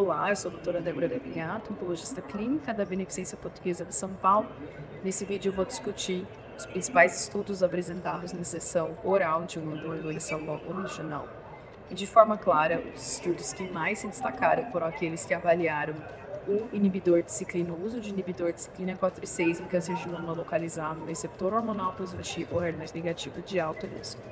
Olá, eu sou a doutora Débora Gavinhato, oncologista clínica da Beneficência Portuguesa de São Paulo. Nesse vídeo eu vou discutir os principais estudos apresentados na sessão oral de uma doença original. E de forma clara, os estudos que mais se destacaram foram aqueles que avaliaram o inibidor de ciclina, o uso de inibidor de ciclina 4 e 6 em câncer de mama localizado no receptor hormonal positivo ou HER2 negativo de alto risco.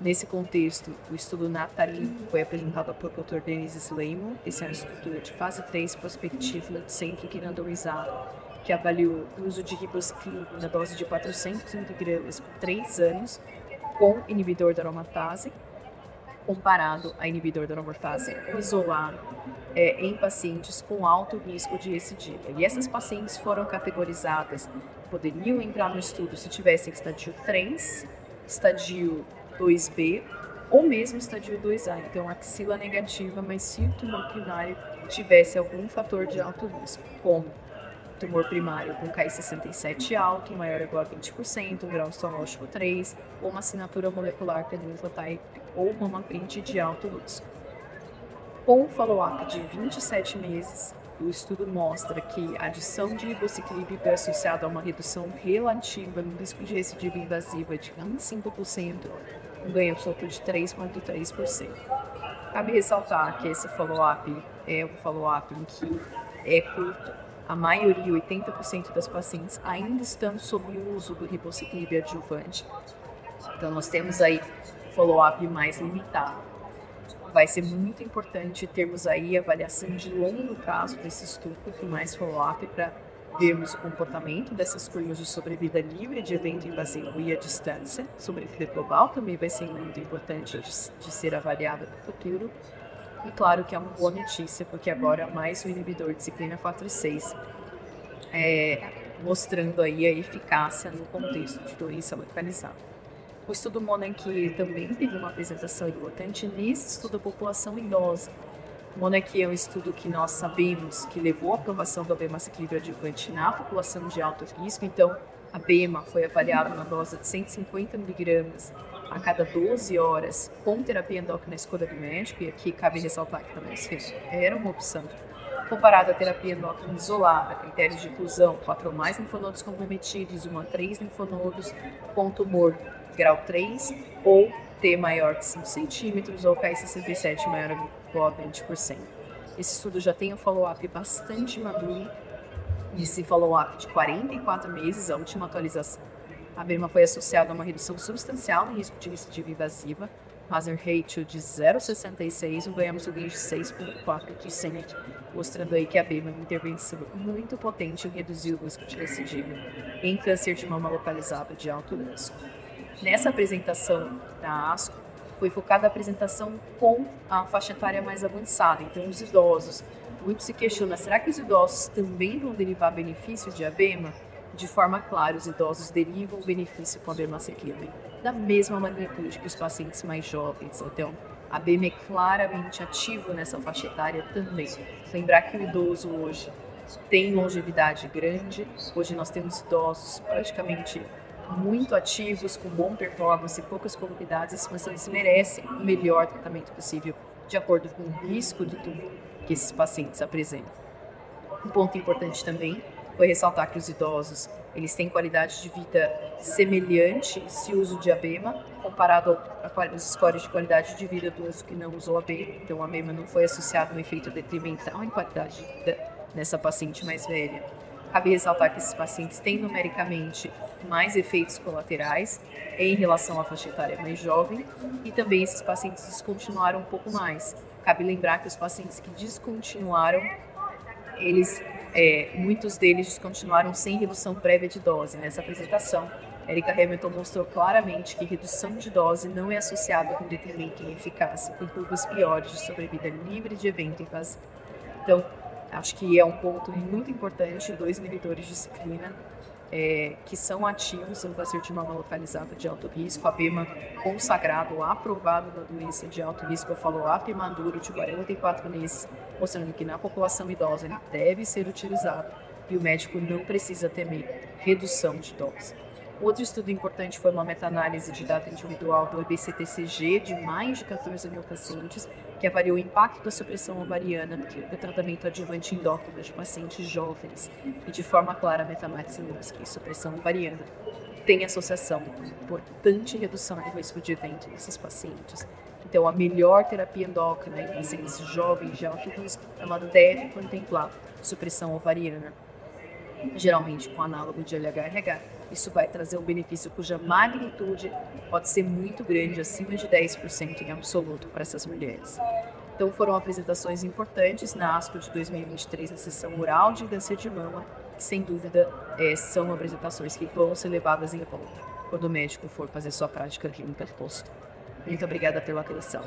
Nesse contexto, o estudo Natali foi apresentado por Dr. Denise Sleiman. Esse é um estudo de fase 3 prospectiva, centro randomizado, que avaliou o uso de ribociclina na dose de 400 mg por 3 anos com inibidor da aromatase, comparado a inibidor da aromatase isolado é, em pacientes com alto risco de recidiva. E essas pacientes foram categorizadas, poderiam entrar no estudo se tivessem estadio 3, estadio 2B ou mesmo estadio 2A, então axila negativa, mas se o tumor primário tivesse algum fator de alto risco, como tumor primário com KI67 alto, maior igual a 20%, um grau histológico 3, ou uma assinatura molecular cadmilotype ou uma print de alto risco. Com um follow-up de 27 meses, o estudo mostra que a adição de ribociclib é associada a uma redução relativa no risco de recidiva invasiva de 25%, um ganho absoluto de 3,3%. Cabe ressaltar que esse follow-up é um follow-up em que é curto. A maioria, 80% das pacientes, ainda estão sob o uso do ribociclib adjuvante. Então, nós temos aí follow-up mais limitado vai ser muito importante termos aí avaliação de longo prazo desse estudo, com mais follow-up para vermos o comportamento dessas curvas de sobrevida livre de evento invasivo e a distância. Sobrevida global também vai ser muito importante de, de ser avaliada no futuro. E claro que é uma boa notícia, porque agora mais o inibidor de ciclina 4 e 6, é, mostrando aí a eficácia no contexto de doença localizada. O estudo Monarch também teve uma apresentação importante nesse estudo da população idosa. Monarch é um estudo que nós sabemos que levou à aprovação do abemaciclib adjuvante na população de alto risco. Então, a BEMA foi avaliada na dose de 150 miligramas a cada 12 horas com terapia endócrina na escolha do médico, e aqui cabe ressaltar que também era uma opção. Comparado à terapia endócrina isolada, critérios de inclusão, 4 ou mais linfonodos comprometidos, 1 a 3 linfonodos com tumor grau 3 ou T maior que 5 centímetros ou KI67 maior ou a 20%. Esse estudo já tem um follow-up bastante maduro, esse follow-up de 44 meses, a última atualização. A BEMA foi associada a uma redução substancial no risco de recidiva invasiva, hazard ratio de 0,66 e ganhamos o ganho de 6,4%, mostrando aí que a BEMA é uma intervenção muito potente em reduzir o risco de recidiva em câncer de mama localizado de alto risco. Nessa apresentação da ASCO, foi focada a apresentação com a faixa etária mais avançada, então os idosos. Muito se questiona, será que os idosos também vão derivar benefícios de ABEMA? De forma clara, os idosos derivam benefício com a abemaciclib, da mesma magnitude que os pacientes mais jovens. Então, a ABEMA é claramente ativo nessa faixa etária também. Lembrar que o idoso hoje tem longevidade grande, hoje nós temos idosos praticamente muito ativos, com bom performance, poucas comorbidades, esses pacientes merecem o melhor tratamento possível, de acordo com o risco de tumor que esses pacientes apresentam. Um ponto importante também foi ressaltar que os idosos eles têm qualidade de vida semelhante se uso de ABEMA comparado aos scores de qualidade de vida dos que não usou ABEMA. Então, a ABEMA não foi associado a um efeito detrimental em qualidade de vida nessa paciente mais velha. Cabe ressaltar que esses pacientes têm numericamente mais efeitos colaterais em relação à faixa etária mais jovem e também esses pacientes descontinuaram um pouco mais. Cabe lembrar que os pacientes que descontinuaram, eles, é, muitos deles descontinuaram sem redução prévia de dose. Nessa apresentação, Erika Hamilton mostrou claramente que redução de dose não é associada com detrimento em eficácia, com curvas piores de sobrevida livre de evento invasivo. Então, Acho que é um ponto muito importante, dois inibidores de ciclina é, que são ativos no mama localizado de alto risco, a BEMA consagrado, aprovado na doença de alto risco, eu falo up maduro de 44 meses, mostrando que na população idosa ele deve ser utilizado e o médico não precisa temer redução de dose. Outro estudo importante foi uma meta-análise de data individual do EBCTCG de mais de 14 mil pacientes, que avaliou o impacto da supressão ovariana do tratamento adjuvante endócrino de pacientes jovens. E de forma clara, a mostra que supressão ovariana tem associação com importante redução do risco de evento nesses pacientes. Então, a melhor terapia endócrina em pacientes jovens de alto risco, ela deve contemplar supressão ovariana, geralmente com análogo de LHRH. Isso vai trazer um benefício cuja magnitude pode ser muito grande, acima de 10% em absoluto para essas mulheres. Então, foram apresentações importantes na ASCO de 2023, na sessão oral de câncer de mama, que sem dúvida é, são apresentações que vão ser levadas em conta quando o médico for fazer sua prática clínica posto. Muito obrigada pela atenção.